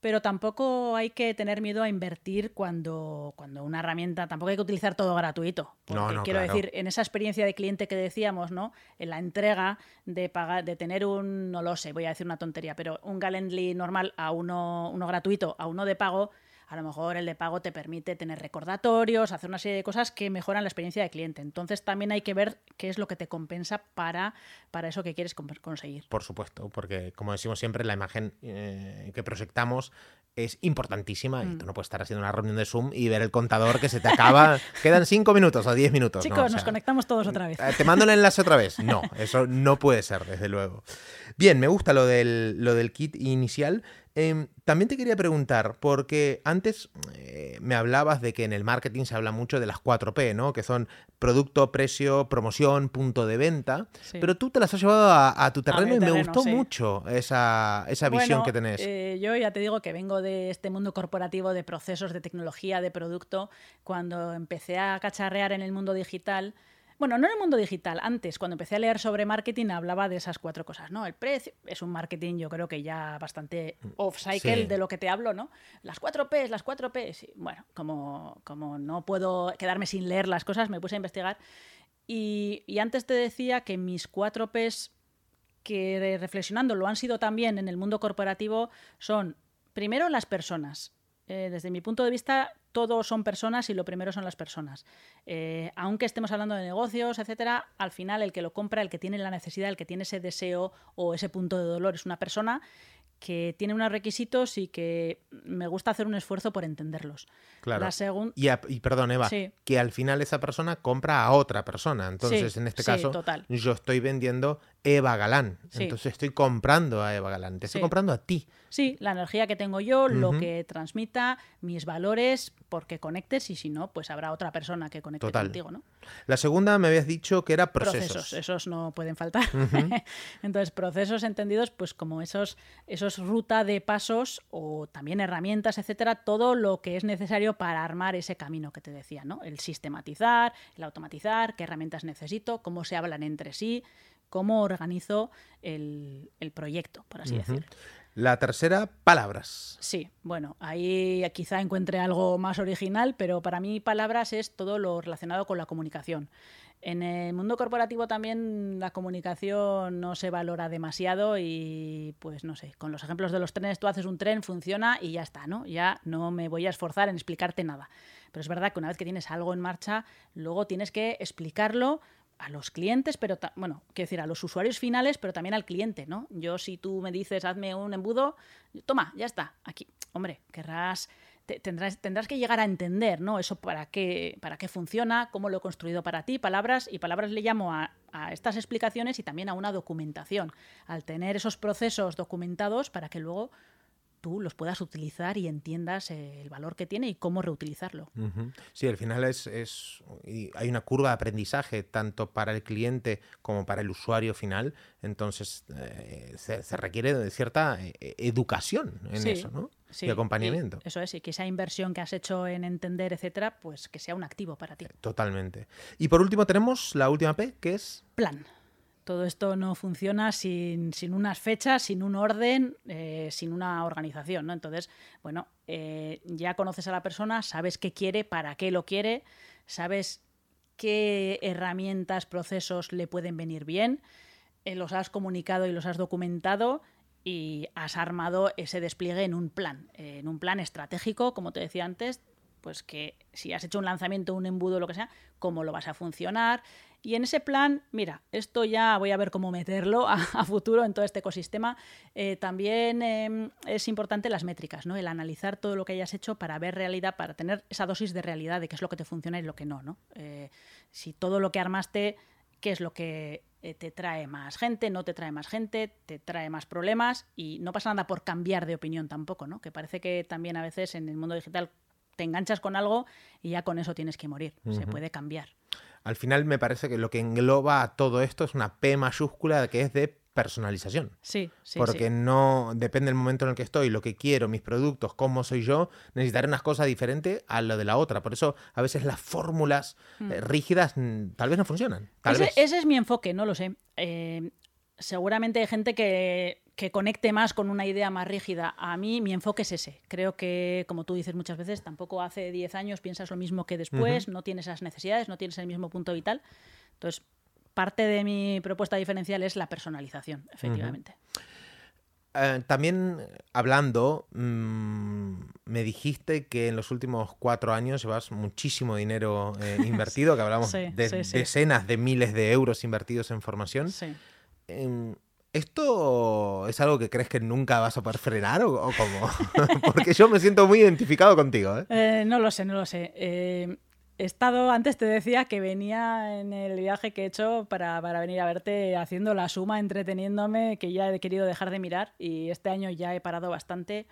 pero tampoco hay que tener miedo a invertir cuando, cuando una herramienta, tampoco hay que utilizar todo gratuito. Porque quiero decir, en esa experiencia de cliente que decíamos, ¿no? En la entrega de pagar, de tener un, no lo sé, voy a decir una tontería, pero un Galendly normal a uno, uno gratuito, a uno de pago, a lo mejor el de pago te permite tener recordatorios, hacer una serie de cosas que mejoran la experiencia de cliente. Entonces también hay que ver qué es lo que te compensa para, para eso que quieres conseguir. Por supuesto, porque como decimos siempre, la imagen eh, que proyectamos es importantísima y mm. tú no puedes estar haciendo una reunión de Zoom y ver el contador que se te acaba. Quedan cinco minutos o diez minutos. Chicos, nos conectamos todos otra vez. Eh, ¿Te mando el enlace otra vez? No, eso no puede ser, desde luego. Bien, me gusta lo del, lo del kit inicial. Em, también te quería preguntar, porque antes eh, me hablabas de que en el marketing se habla mucho de las 4P, ¿no? Que son producto, precio, promoción, punto de venta. Pero tú te las has llevado a, tu terreno y me gustó mucho esa, esa visión que tenés. Eh, yo ya te digo que vengo de este mundo corporativo de procesos, de tecnología, de producto. Cuando empecé a cacharrear en el mundo digital, bueno, no en el mundo digital. Antes, cuando empecé a leer sobre marketing, hablaba de esas cuatro cosas, ¿no? El precio es un marketing, yo creo que ya bastante mm, off-cycle de lo que te hablo, ¿no? Las cuatro P's, las cuatro P's. Bueno, como, como no puedo quedarme sin leer las cosas, me puse a investigar. Y, y antes te decía que mis cuatro P's, que reflexionando lo han sido también en el mundo corporativo, son primero las personas. Eh, desde mi punto de vista, todos son personas y lo primero son las personas. Eh, aunque estemos hablando de negocios, etcétera, al final el que lo compra, el que tiene la necesidad, el que tiene ese deseo o ese punto de dolor es una persona que tiene unos requisitos y que me gusta hacer un esfuerzo por entenderlos. Claro. y, y, perdón, Eva, que al final esa persona compra a otra persona. Entonces, en este caso, yo estoy vendiendo Eva Galán. Entonces estoy comprando a Eva Galán. Te estoy comprando a ti. Sí, la energía que tengo yo, lo que transmita, mis valores, porque conectes y si no, pues habrá otra persona que conecte contigo, ¿no? La segunda me habías dicho que era procesos. Procesos, esos no pueden faltar. Entonces, procesos entendidos pues como esos, esos ruta de pasos o también herramientas, etcétera, todo lo que es necesario para armar ese camino que te decía, ¿no? El sistematizar, el automatizar, qué herramientas necesito, cómo se hablan entre sí, cómo organizo el, proyecto, por así decirlo. La tercera, palabras. Sí, bueno, ahí quizá encuentre algo más original, pero para mí palabras es todo lo relacionado con la comunicación. En el mundo corporativo también la comunicación no se valora demasiado y pues no sé, con los ejemplos de los trenes tú haces un tren, funciona y ya está, ¿no? Ya no me voy a esforzar en explicarte nada. Pero es verdad que una vez que tienes algo en marcha, luego tienes que explicarlo a los clientes, pero bueno, quiero decir, a los usuarios finales, pero también al cliente, ¿no? Yo si tú me dices, hazme un embudo, toma, ya está, aquí. Hombre, querrás, tendrás, tendrás que llegar a entender, ¿no? Eso para qué, para qué funciona, cómo lo he construido para ti, palabras, y palabras le llamo a estas explicaciones y también a una documentación, al tener esos procesos documentados para que luego tú los puedas utilizar y entiendas eh, el valor que tiene y cómo reutilizarlo. Sí, al final es, es, hay una curva de aprendizaje tanto para el cliente como para el usuario final, entonces eh, se, requiere de cierta eh, educación en eso, ¿no? y acompañamiento. eso es, y que esa inversión que has hecho en entender, etcétera, pues que sea un activo para ti. Totalmente. Y por último tenemos la última P, que es... Plan. Todo esto no funciona sin, unas fechas, sin un orden, eh, sin una organización, ¿no? Entonces, bueno, eh, ya conoces a la persona, sabes qué quiere, para qué lo quiere, sabes qué herramientas, procesos le pueden venir bien, eh, los has comunicado y los has documentado y has armado ese despliegue en un plan, en un plan estratégico, como te decía antes, pues que si has hecho un lanzamiento, un embudo, lo que sea, cómo lo vas a funcionar. Y en ese plan, mira, esto ya voy a ver cómo meterlo a, futuro en todo este ecosistema. Eh, también em, es importante las métricas, ¿no? El analizar todo lo que hayas hecho para ver realidad, para tener esa dosis de realidad de qué es lo que te funciona y lo que no, ¿no? Eh, si todo lo que armaste, qué es lo que eh, te trae más gente, no te trae más gente, te trae más problemas y no pasa nada por cambiar de opinión tampoco, ¿no? Que parece que también a veces en el mundo digital te enganchas con algo y ya con eso tienes que morir. Se puede cambiar. Al final me parece que lo que engloba todo esto es una P mayúscula que es de personalización. Sí, sí. Porque no depende del momento en el que estoy, lo que quiero, mis productos, cómo soy yo, necesitaré unas cosas diferentes a lo de la otra. Por eso a veces las fórmulas mm. eh, rígidas mm, tal vez no funcionan. ese, es mi enfoque, no lo sé. Eh, seguramente hay gente que, conecte más con una idea más rígida. A mí mi enfoque es ese. Creo que, como tú dices muchas veces, tampoco hace 10 años piensas lo mismo que después, no tienes esas necesidades, no tienes el mismo punto vital. Entonces, parte de mi propuesta diferencial es la personalización, efectivamente. Eh, también hablando, mm, me dijiste que en los últimos cuatro años llevas muchísimo dinero eh, invertido, que hablamos de decenas de miles de euros invertidos en formación. Sí. ¿Esto es algo que crees que nunca vas a poder frenar o, cómo? Porque yo me siento muy identificado contigo. ¿eh? Eh, no lo sé, no lo sé. Eh, he estado, antes te decía que venía en el viaje que he hecho para, para, venir a verte haciendo la suma, entreteniéndome, que ya he querido dejar de mirar y este año ya he parado bastante.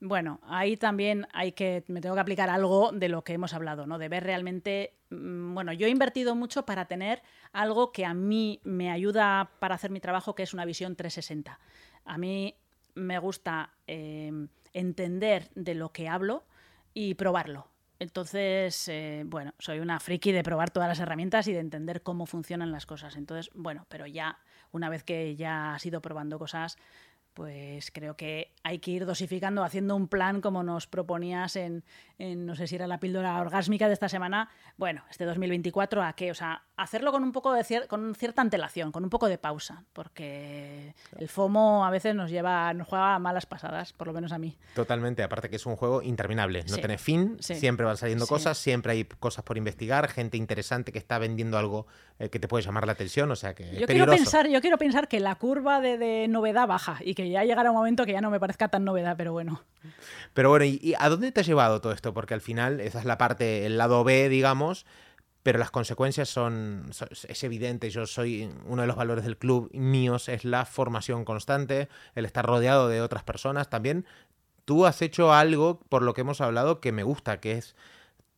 Bueno, ahí también hay que, me tengo que aplicar algo de lo que hemos hablado, ¿no? De ver realmente, mm, bueno, yo he invertido mucho para tener algo que a mí me ayuda para hacer mi trabajo, que es una visión 360. A mí me gusta em, entender de lo que hablo y probarlo. Entonces, eh, bueno, soy una friki de probar todas las herramientas y de entender cómo funcionan las cosas. Entonces, bueno, pero ya, una vez que ya has ido probando cosas, pues creo que hay que ir dosificando, haciendo un plan como nos proponías en, no sé si era la píldora orgásmica de esta semana, bueno, este 2024, ¿a qué? O sea, hacerlo con un poco de con cierta antelación, con un poco de pausa, porque el FOMO a veces nos lleva, nos juega malas pasadas, por lo menos a mí. Totalmente, aparte que es un juego interminable, no tiene fin, siempre van saliendo cosas, siempre hay cosas por investigar, gente interesante que está vendiendo algo eh, que te puede llamar la atención, o sea que yo quiero pensar, yo quiero pensar que la curva de, de novedad baja y que ya llegará un momento que ya no me parezca tan novedad, pero bueno. Pero bueno, ¿y, a dónde te ha llevado todo esto? Porque al final esa es la parte, el lado B, digamos, pero las consecuencias son, es evidente, yo soy, uno de los valores del club míos es la formación constante, el estar rodeado de otras personas, también tú has hecho algo por lo que hemos hablado que me gusta, que es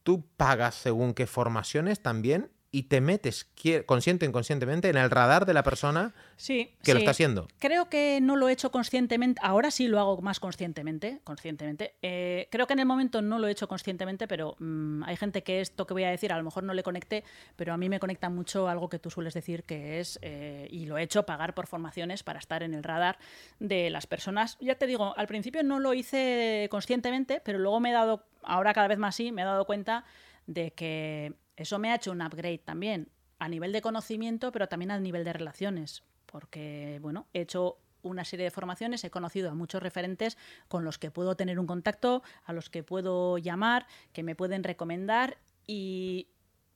tú pagas según qué formaciones también y te metes consciente o inconscientemente en el radar de la persona sí, que lo está haciendo. Creo que no lo he hecho conscientemente, ahora sí lo hago más conscientemente, conscientemente. Eh, creo que en el momento no lo he hecho conscientemente, pero mm, hay gente que esto que voy a decir a lo mejor no le conecte, pero a mí me conecta mucho algo que tú sueles decir que es, eh, y lo he hecho, pagar por formaciones para estar en el radar de las personas. Ya te digo, al principio no lo hice conscientemente, pero luego me he dado, ahora cada vez más sí, me he dado cuenta de que eso me ha hecho un upgrade también a nivel de conocimiento, pero también a nivel de relaciones, porque bueno, he hecho una serie de formaciones, he conocido a muchos referentes con los que puedo tener un contacto, a los que puedo llamar, que me pueden recomendar y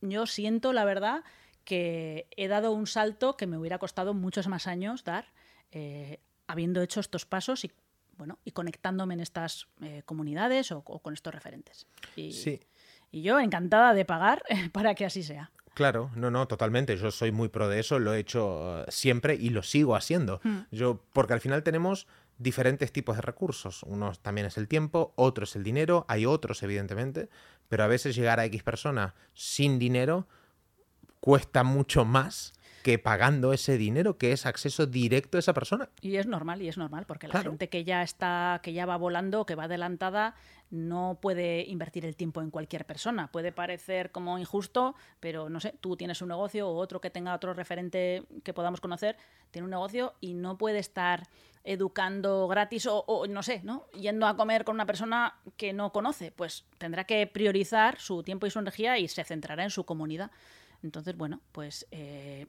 yo siento, la verdad, que he dado un salto que me hubiera costado muchos más años dar, eh, habiendo hecho estos pasos y bueno, y conectándome en estas eh, comunidades o, con estos referentes. Sí. Y yo encantada de pagar para que así sea. Claro, no, no, totalmente. Yo soy muy pro de eso, lo he hecho uh, siempre y lo sigo haciendo. Hmm. Yo, porque al final tenemos diferentes tipos de recursos. Uno también es el tiempo, otro es el dinero, hay otros, evidentemente, pero a veces llegar a X persona sin dinero cuesta mucho más que pagando ese dinero, que es acceso directo a esa persona. Y es normal, y es normal, porque la gente que ya está, que ya va volando, que va adelantada, no puede invertir el tiempo en cualquier persona. Puede parecer como injusto, pero no sé, tú tienes un negocio o otro que tenga otro referente que podamos conocer, tiene un negocio y no puede estar educando gratis o, o, no sé, ¿no? Yendo a comer con una persona que no conoce, pues tendrá que priorizar su tiempo y su energía y se centrará en su comunidad. Entonces, bueno, pues eh,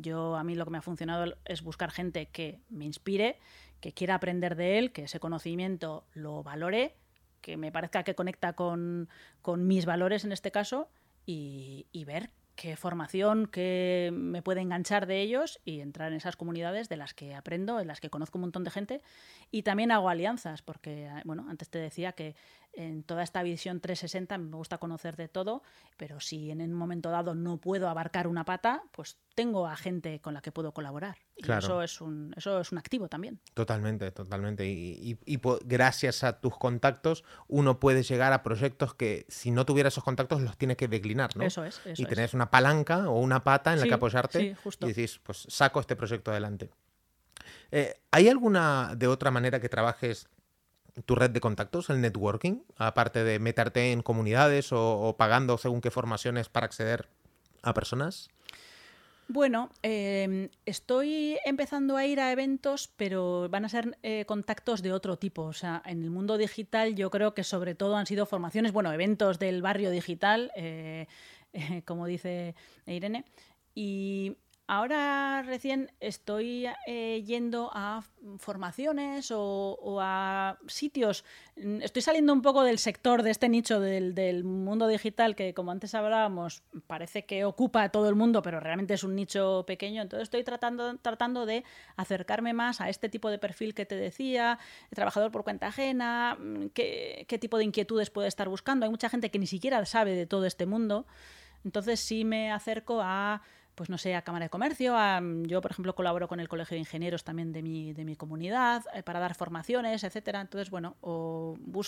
yo a mí lo que me ha funcionado es buscar gente que me inspire, que quiera aprender de él, que ese conocimiento lo valore, que me parezca que conecta con, mis valores en este caso y, ver qué formación, qué me puede enganchar de ellos y entrar en esas comunidades de las que aprendo, en las que conozco un montón de gente. Y también hago alianzas, porque, bueno, antes te decía que en toda esta visión 360 me gusta conocer de todo, pero si en un momento dado no puedo abarcar una pata, pues tengo a gente con la que puedo colaborar. Y eso, es un, eso es un activo también. Totalmente, totalmente. Y, gracias a tus contactos uno puede llegar a proyectos que si no tuviera esos contactos los tienes que declinar, ¿no? Eso es. y tenés una palanca o una pata en la que apoyarte y decís, pues saco este proyecto adelante. Eh, ¿Hay alguna de otra manera que trabajes tu red de contactos, el networking, aparte de meterte en comunidades o, pagando según qué formaciones para acceder a personas? Bueno, em, estoy empezando a ir a eventos, pero van a ser eh, contactos de otro tipo. O sea, en el mundo digital yo creo que sobre todo han sido formaciones, bueno, eventos del barrio digital, eh, como dice Irene. Y Ahora recién estoy eh, yendo a formaciones o, a sitios. Mm, estoy saliendo un poco del sector de este nicho del, mundo digital que, como antes hablábamos, parece que ocupa a todo el mundo, pero realmente es un nicho pequeño. Entonces estoy tratando, tratando de acercarme más a este tipo de perfil que te decía, trabajador por cuenta ajena, mm, qué tipo de inquietudes puede estar buscando. Hay mucha gente que ni siquiera sabe de todo este mundo. Entonces sí me acerco a pues no sé, a Cámara de Comercio. yo, por ejemplo, colaboro con el Colegio de Ingenieros también de mi, de mi comunidad eh, para dar formaciones, etcétera. Entonces, bueno,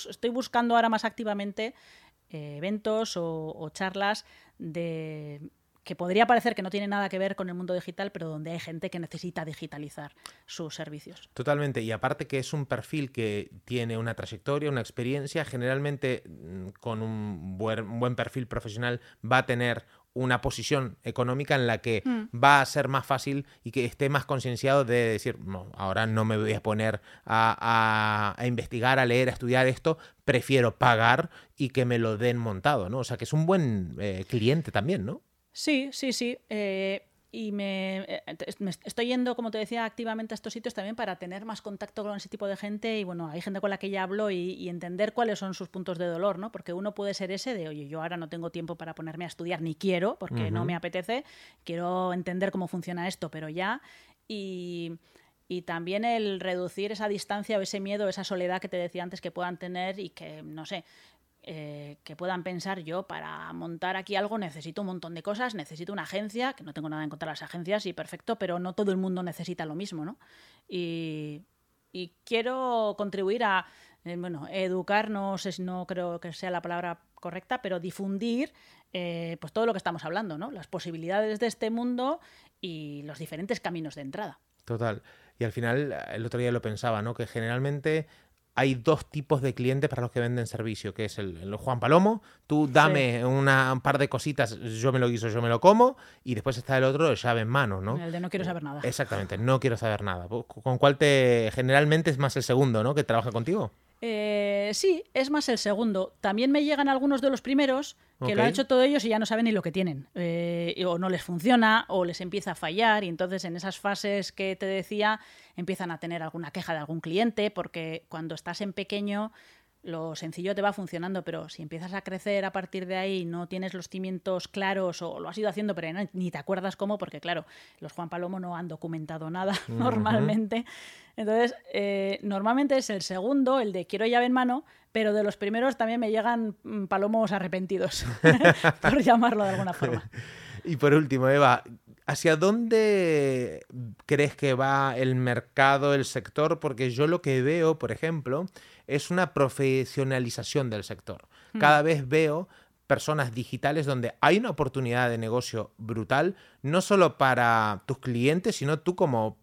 estoy buscando ahora más activamente eh, eventos o, charlas de que podría parecer que no tiene nada que ver con el mundo digital, pero donde hay gente que necesita digitalizar sus servicios. Totalmente, y aparte que es un perfil que tiene una trayectoria, una experiencia, generalmente mm, con un buen, buen perfil profesional va a tener una posición económica en la que mm. va a ser más fácil y que esté más concienciado de decir, no, ahora no me voy a poner a, investigar, a leer, a estudiar esto, prefiero pagar y que me lo den montado, ¿no? O sea, que es un buen eh, cliente también, ¿no? Sí, sí, sí. Eh, y eh, me, estoy yendo, como te decía, activamente a estos sitios también para tener más contacto con ese tipo de gente y bueno, hay gente con la que ya hablo y, entender cuáles son sus puntos de dolor, ¿no? Porque uno puede ser ese de, oye, yo ahora no tengo tiempo para ponerme a estudiar ni quiero, porque no me apetece, quiero entender cómo funciona esto, pero ya. Y, y también el reducir esa distancia o ese miedo, esa soledad que te decía antes que puedan tener y que, no sé, eh, que puedan pensar yo para montar aquí algo necesito un montón de cosas, necesito una agencia, que no tengo nada en contra de las agencias y perfecto, pero no todo el mundo necesita lo mismo, ¿no? Y, quiero contribuir a, eh, bueno, educarnos, no creo que sea la palabra correcta, pero difundir eh, pues todo lo que estamos hablando, ¿no? Las posibilidades de este mundo y los diferentes caminos de entrada. Total. Y al final, el otro día lo pensaba, ¿no? Que generalmente hay dos tipos de clientes para los que venden servicio, que es el, Juan Palomo, tú dame una, un par de cositas, yo me lo guiso, yo me lo como, y después está el otro, llave en mano, ¿no? El de no quiero saber nada. Exactamente, no quiero saber nada. ¿Con cuál te generalmente es más el segundo, ¿no? Que trabaja contigo? Eh, sí, es más el segundo. También me llegan algunos de los primeros que lo han hecho todos ellos y ya no saben ni lo que tienen. Eh, o no les funciona, o les empieza a fallar, y entonces en esas fases que te decía empiezan a tener alguna queja de algún cliente, porque cuando estás en pequeño lo sencillo te va funcionando, pero si empiezas a crecer a partir de ahí, no tienes los cimientos claros o lo has ido haciendo, pero ni te acuerdas cómo, porque claro, los Juan Palomo no han documentado nada normalmente. Entonces, eh, normalmente es el segundo, el de quiero llave en mano, pero de los primeros también me llegan mm, palomos arrepentidos, por llamarlo de alguna forma. Y por último, Eva, ¿hacia dónde crees que va el mercado, el sector? Porque yo lo que veo, por ejemplo, es una profesionalización del sector. Hmm. Cada vez veo personas digitales donde hay una oportunidad de negocio brutal, no solo para tus clientes, sino tú como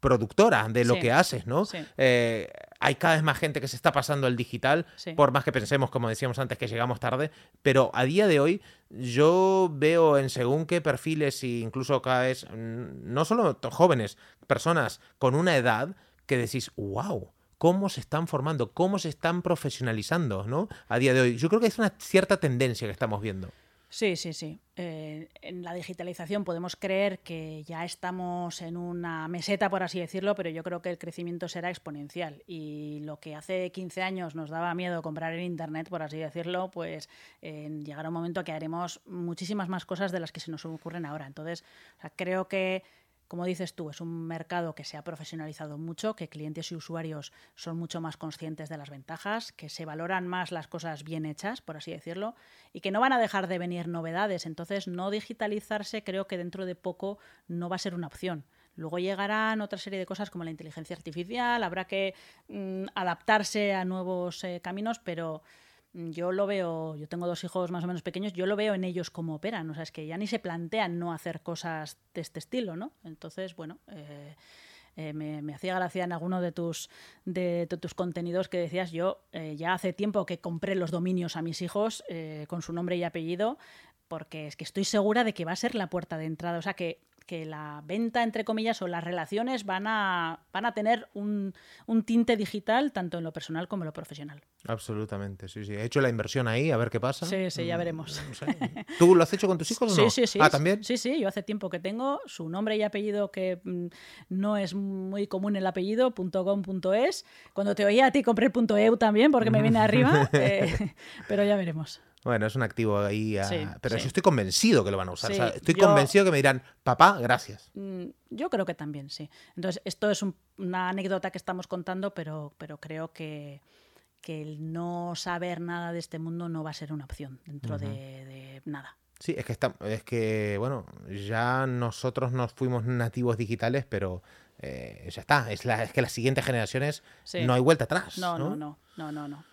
productora de lo que haces, ¿no? Eh, hay cada vez más gente que se está pasando al digital, por más que pensemos, como decíamos antes, que llegamos tarde, pero a día de hoy yo veo en según qué perfiles e incluso cada vez, mm, no solo jóvenes, personas con una edad que decís, wow, cómo se están formando, cómo se están profesionalizando, ¿no? A día de hoy. Yo creo que es una cierta tendencia que estamos viendo. Sí, sí, sí. Eh, en la digitalización podemos creer que ya estamos en una meseta, por así decirlo, pero yo creo que el crecimiento será exponencial. Y lo que hace 15 años nos daba miedo comprar en Internet, por así decirlo, pues llegará un momento que haremos muchísimas más cosas de las que se nos ocurren ahora. Entonces, creo que como dices tú, es un mercado que se ha profesionalizado mucho, que clientes y usuarios son mucho más conscientes de las ventajas, que se valoran más las cosas bien hechas, por así decirlo, y que no van a dejar de venir novedades. Entonces, no digitalizarse creo que dentro de poco no va a ser una opción. Luego llegarán otra serie de cosas como la inteligencia artificial, habrá que mm, adaptarse a nuevos eh, caminos, pero yo lo veo, yo tengo dos hijos más o menos pequeños, yo lo veo en ellos como operan, o sea, es que ya ni se plantean no hacer cosas de este estilo, ¿no? Entonces, bueno, eh, eh, me, hacía gracia en alguno de tus, de, tus contenidos que decías, yo eh, ya hace tiempo que compré los dominios a mis hijos con su nombre y apellido, porque es que estoy segura de que va a ser la puerta de entrada, o sea, que que la venta, entre comillas, o las relaciones van a, van a tener un, tinte digital tanto en lo personal como en lo profesional. Absolutamente, sí, sí. He hecho la inversión ahí, a ver qué pasa. Sí, sí, ya mm, veremos. ¿Tú lo has hecho con tus hijos sí, o no? Sí, sí. Ah, ¿también? Sí, sí, yo hace tiempo que tengo su nombre y apellido que mm, no es muy común el apellido, .com.es. Cuando te oía a ti compré .eu también porque me viene arriba, eh, pero ya veremos. Bueno, es un activo ahí. pero yo estoy convencido que lo van a usar. estoy convencido que me dirán, papá, gracias. Mm, yo creo que también, sí. Entonces, esto es una anécdota que estamos contando, pero, pero creo que, que, el no saber nada de este mundo no va a ser una opción dentro de, nada. Sí, es que, está, es que, bueno, ya nosotros nos fuimos nativos digitales, pero eh, ya está. Es, la, es que las siguientes generaciones no hay vuelta atrás. No, no, no, no, no, no.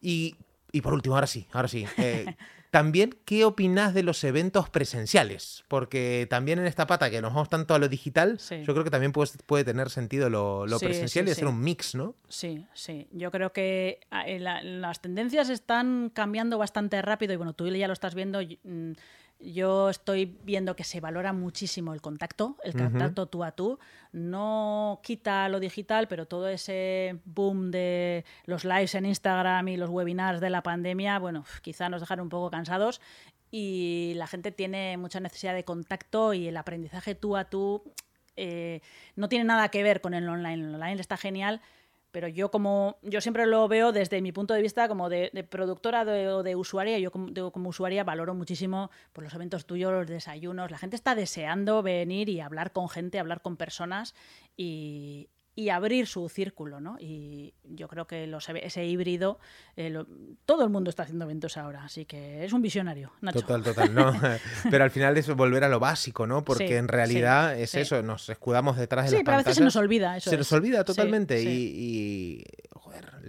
Y y por último, ahora sí, ahora sí. Eh, también, ¿qué opinas de los eventos presenciales? Porque también en esta pata que nos vamos tanto a lo digital, yo creo que también puede, puede tener sentido lo, presencial y hacer un mix, ¿no? Sí, sí. Yo creo que ah, eh, las tendencias están cambiando bastante rápido y bueno, tú ya lo estás viendo. Mm, yo estoy viendo que se valora muchísimo el contacto, el contacto tú a tú. No quita lo digital, pero todo ese boom de los lives en Instagram y los webinars de la pandemia, bueno, quizá nos dejaron un poco cansados y la gente tiene mucha necesidad de contacto y el aprendizaje tú a tú eh, no tiene nada que ver con el online. El online está genial, pero yo como yo siempre lo veo desde mi punto de vista como de, productora o de, usuaria, yo como, como, usuaria valoro muchísimo por los eventos tuyos, los desayunos, la gente está deseando venir y hablar con gente, hablar con personas y, y abrir su círculo, ¿no? Y yo creo que ese híbrido, eh, todo el mundo está haciendo eventos ahora, así que es un visionario, Nacho. Total, total, no. pero al final es volver a lo básico, ¿no? Porque en realidad es eso, nos escudamos detrás de sí, las pero a veces se nos olvida eso. Se nos olvida totalmente y, joder,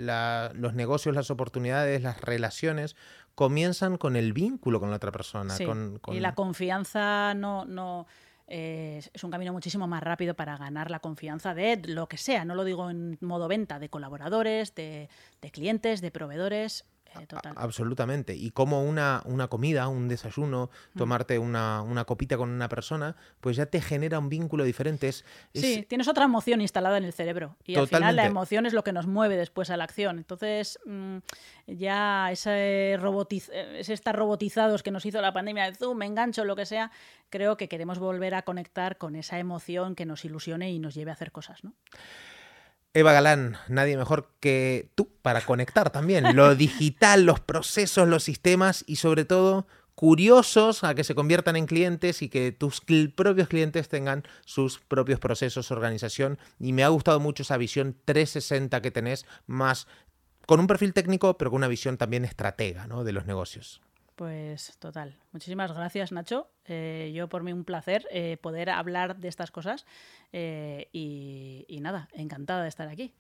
los negocios, las oportunidades, las relaciones comienzan con el vínculo con la otra persona. Con, Y la confianza no... no es un camino muchísimo más rápido para ganar la confianza de lo que sea, no lo digo en modo venta, de colaboradores, de, clientes, de proveedores. Eh, absolutamente. Y como una, una comida, un desayuno, mm. tomarte una, copita con una persona, pues ya te genera un vínculo diferente. Sí, tienes otra emoción instalada en el cerebro. Y al final la emoción es lo que nos mueve después a la acción. Entonces, mm, ya ese, robotiz ese estar robotizados que nos hizo la pandemia de Zoom, me engancho, lo que sea, creo que queremos volver a conectar con esa emoción que nos ilusione y nos lleve a hacer cosas, ¿no? Eva Galán, nadie mejor que tú para conectar también lo digital, los procesos, los sistemas y sobre todo curiosos a que se conviertan en clientes y que tus propios clientes tengan sus propios procesos, organización. Y me ha gustado mucho esa visión 360 que tenés, más con un perfil técnico, pero con una visión también estratega ¿no? de los negocios. Pues total. Muchísimas gracias, Nacho. Eh, yo por mí un placer eh, poder hablar de estas cosas eh, y, nada, encantada de estar aquí.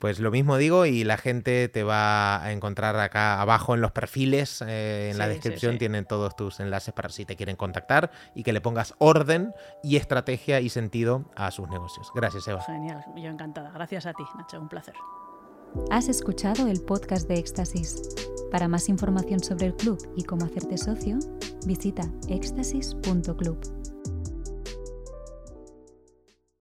Pues lo mismo digo y la gente te va a encontrar acá abajo en los perfiles, en la descripción tienen todos tus enlaces para si te quieren contactar y que le pongas orden y estrategia y sentido a sus negocios. Gracias, Eva. Genial, yo encantada. Gracias a ti, Nacho, un placer. Has escuchado el podcast de Éxtasis. Para más información sobre el club y cómo hacerte socio, visita éxtasis.club.